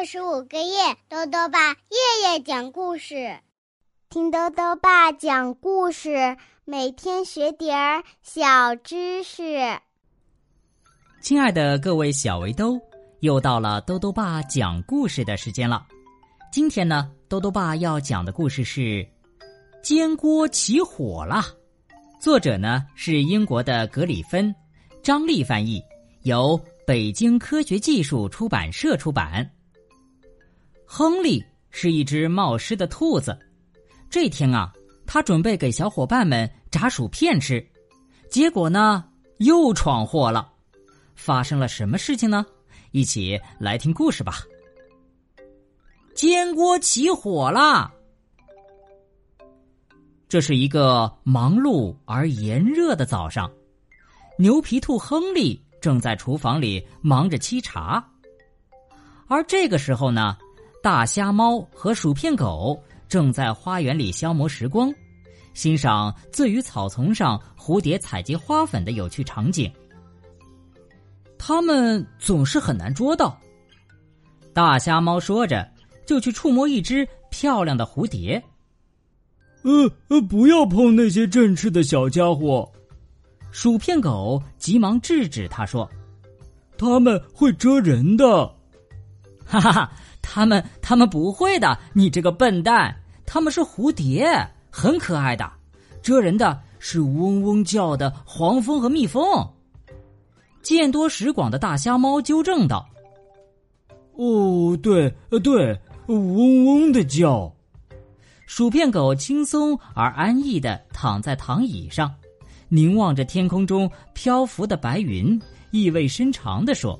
二十五个夜，豆豆爸夜夜讲故事，听豆豆爸讲故事，每天学点儿小知识。亲爱的各位小围兜，又到了豆豆爸讲故事的时间了。今天呢，豆豆爸要讲的故事是《煎锅起火了》，作者呢是英国的格里芬，张丽翻译，由。北京科学技术出版社出版。亨利是一只冒失的兔子，这天啊，他准备给小伙伴们炸薯片吃，结果呢，又闯祸了。发生了什么事情呢？一起来听故事吧。煎锅起火了。这是一个忙碌而炎热的早上，牛皮兔亨利。正在厨房里忙着沏茶，而这个时候呢，大虾猫和薯片狗正在花园里消磨时光，欣赏醉于草丛上蝴蝶采集花粉的有趣场景。它们总是很难捉到。大虾猫说着，就去触摸一只漂亮的蝴蝶。呃呃，不要碰那些振翅的小家伙。薯片狗急忙制止他说：“他们会蛰人的。”哈哈哈！他们他们不会的，你这个笨蛋！他们是蝴蝶，很可爱的。蛰人的是嗡嗡叫的黄蜂和蜜蜂。见多识广的大瞎猫纠正道：“哦，对，呃，对，嗡嗡的叫。”薯片狗轻松而安逸的躺在躺椅上。凝望着天空中漂浮的白云，意味深长的说：“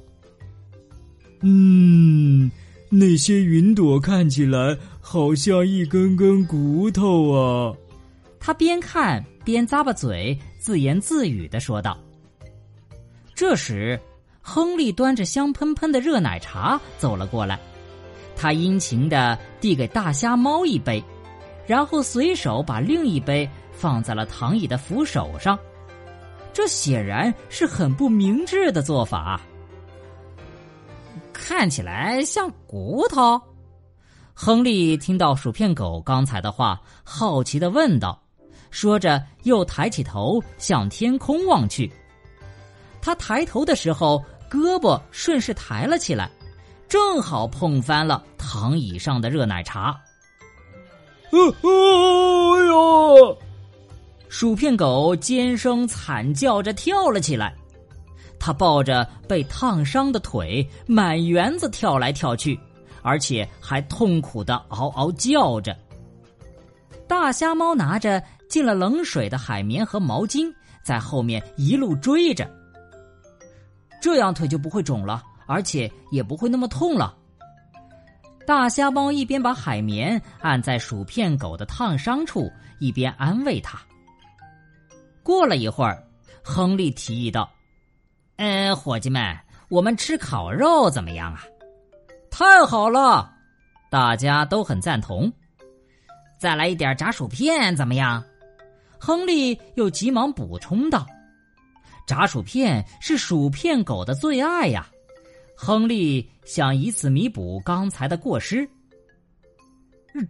嗯，那些云朵看起来好像一根根骨头啊。”他边看边咂巴嘴，自言自语的说道。这时，亨利端着香喷喷的热奶茶走了过来，他殷勤的递给大虾猫一杯，然后随手把另一杯。放在了躺椅的扶手上，这显然是很不明智的做法。看起来像骨头。亨利听到薯片狗刚才的话，好奇的问道，说着又抬起头向天空望去。他抬头的时候，胳膊顺势抬了起来，正好碰翻了躺椅上的热奶茶。哎呦！薯片狗尖声惨叫着跳了起来，它抱着被烫伤的腿满园子跳来跳去，而且还痛苦的嗷嗷叫着。大虾猫拿着进了冷水的海绵和毛巾，在后面一路追着。这样腿就不会肿了，而且也不会那么痛了。大虾猫一边把海绵按在薯片狗的烫伤处，一边安慰它。过了一会儿，亨利提议道：“嗯，伙计们，我们吃烤肉怎么样啊？”“太好了！”大家都很赞同。“再来一点炸薯片怎么样？”亨利又急忙补充道：“炸薯片是薯片狗的最爱呀！”亨利想以此弥补刚才的过失。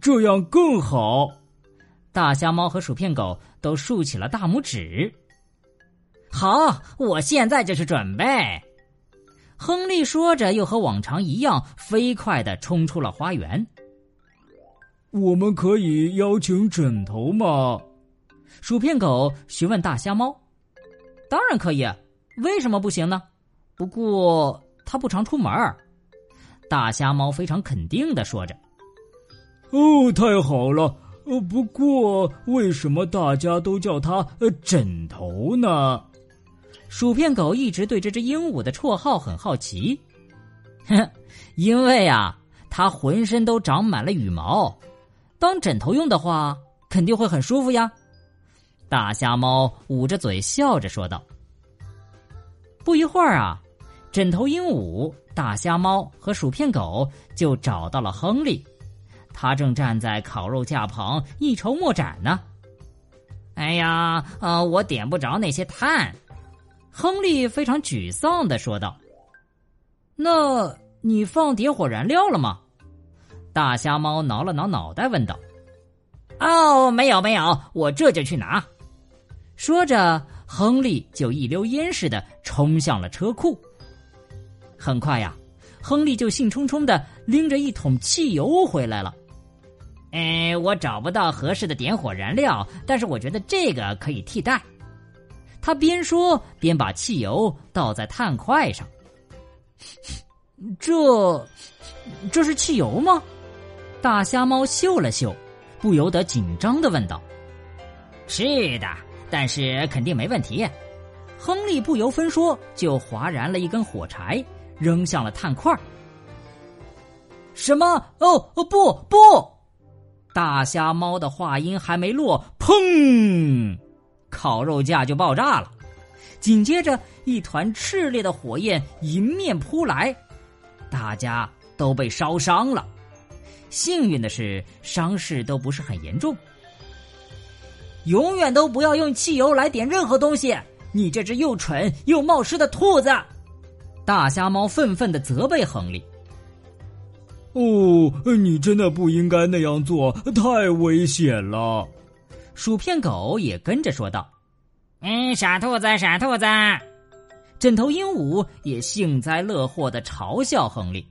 这样更好。大虾猫和薯片狗都竖起了大拇指。好，我现在就去准备。亨利说着，又和往常一样飞快的冲出了花园。我们可以邀请枕头吗？薯片狗询问大虾猫。当然可以，为什么不行呢？不过他不常出门。大虾猫非常肯定的说着。哦，太好了。呃，不过为什么大家都叫它呃枕头呢？薯片狗一直对这只鹦鹉的绰号很好奇。哼，因为啊，它浑身都长满了羽毛，当枕头用的话，肯定会很舒服呀。大虾猫捂着嘴笑着说道。不一会儿啊，枕头鹦鹉、大虾猫和薯片狗就找到了亨利。他正站在烤肉架旁一筹莫展呢。哎呀，呃，我点不着那些炭。亨利非常沮丧的说道：“那你放点火燃料了吗？”大瞎猫挠了挠脑袋，问道：“哦，没有没有，我这就去拿。”说着，亨利就一溜烟似的冲向了车库。很快呀，亨利就兴冲冲的拎着一桶汽油回来了。哎，我找不到合适的点火燃料，但是我觉得这个可以替代。他边说边把汽油倒在炭块上。这，这是汽油吗？大瞎猫嗅了嗅，不由得紧张的问道：“是的，但是肯定没问题。”亨利不由分说就划燃了一根火柴，扔向了炭块。什么？哦哦，不不！大瞎猫的话音还没落，砰！烤肉架就爆炸了，紧接着一团炽烈的火焰迎面扑来，大家都被烧伤了。幸运的是，伤势都不是很严重。永远都不要用汽油来点任何东西！你这只又蠢又冒失的兔子！大瞎猫愤愤的责备亨利。哦，你真的不应该那样做，太危险了。薯片狗也跟着说道：“嗯，傻兔子，傻兔子。”枕头鹦鹉也幸灾乐祸的嘲笑亨利。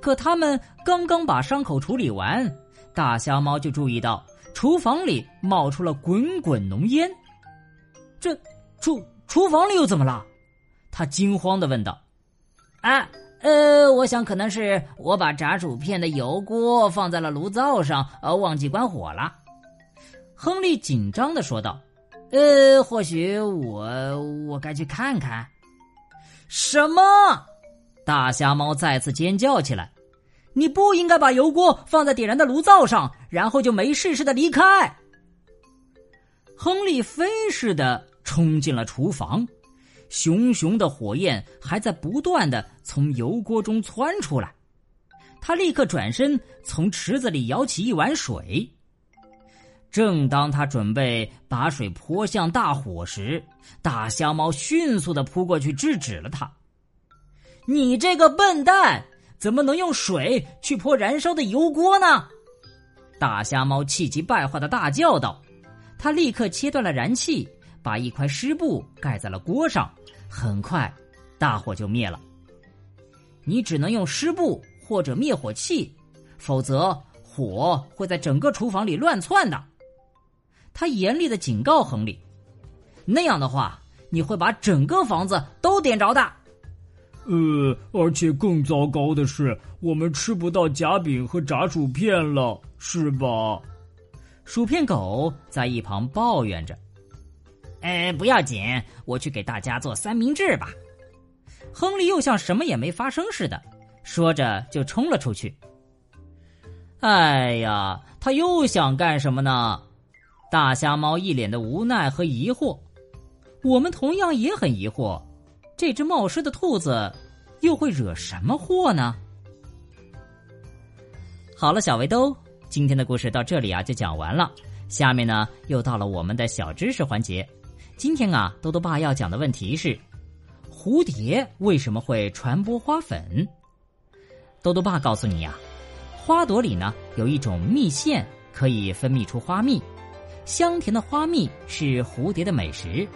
可他们刚刚把伤口处理完，大瞎猫就注意到厨房里冒出了滚滚浓烟。这厨厨房里又怎么了？他惊慌的问道。“啊，呃，我想可能是我把炸薯片的油锅放在了炉灶上，呃，忘记关火了。”亨利紧张的说道：“呃，或许我我该去看看。”什么？大瞎猫再次尖叫起来：“你不应该把油锅放在点燃的炉灶上，然后就没事似的离开。”亨利飞似的冲进了厨房，熊熊的火焰还在不断的从油锅中窜出来。他立刻转身从池子里舀起一碗水。正当他准备把水泼向大火时，大瞎猫迅速的扑过去制止了他。“你这个笨蛋，怎么能用水去泼燃烧的油锅呢？”大瞎猫气急败坏的大叫道。他立刻切断了燃气，把一块湿布盖在了锅上，很快，大火就灭了。你只能用湿布或者灭火器，否则火会在整个厨房里乱窜的。他严厉的警告亨利：“那样的话，你会把整个房子都点着的。”呃，而且更糟糕的是，我们吃不到夹饼和炸薯片了，是吧？薯片狗在一旁抱怨着：“呃，不要紧，我去给大家做三明治吧。”亨利又像什么也没发生似的，说着就冲了出去。哎呀，他又想干什么呢？大瞎猫一脸的无奈和疑惑，我们同样也很疑惑，这只冒失的兔子又会惹什么祸呢？好了，小围兜，今天的故事到这里啊就讲完了。下面呢又到了我们的小知识环节。今天啊，多多爸要讲的问题是：蝴蝶为什么会传播花粉？多多爸告诉你呀，花朵里呢有一种蜜腺，可以分泌出花蜜。香甜的花蜜是蝴蝶的美食，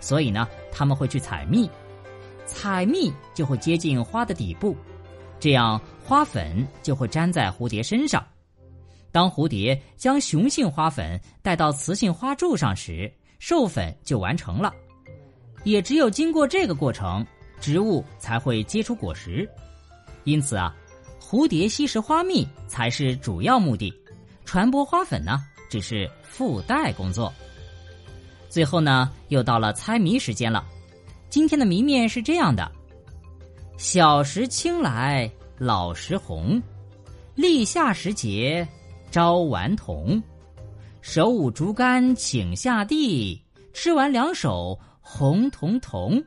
所以呢，他们会去采蜜，采蜜就会接近花的底部，这样花粉就会粘在蝴蝶身上。当蝴蝶将雄性花粉带到雌性花柱上时，授粉就完成了。也只有经过这个过程，植物才会结出果实。因此啊，蝴蝶吸食花蜜才是主要目的，传播花粉呢。只是附带工作。最后呢，又到了猜谜时间了。今天的谜面是这样的：小时青来老时红，立夏时节朝顽童，手舞竹竿请下地，吃完两手红彤彤。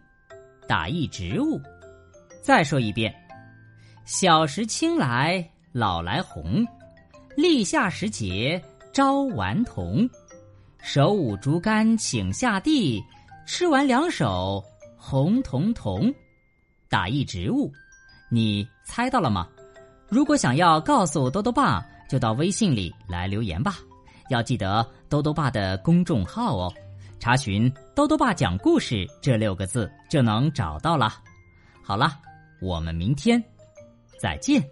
打一植物。再说一遍：小时青来老来红，立夏时节。朝顽童，手舞竹竿请下地，吃完两手红彤彤。打一植物，你猜到了吗？如果想要告诉兜兜爸，就到微信里来留言吧。要记得兜兜爸的公众号哦，查询“兜兜爸讲故事”这六个字就能找到了。好了，我们明天再见。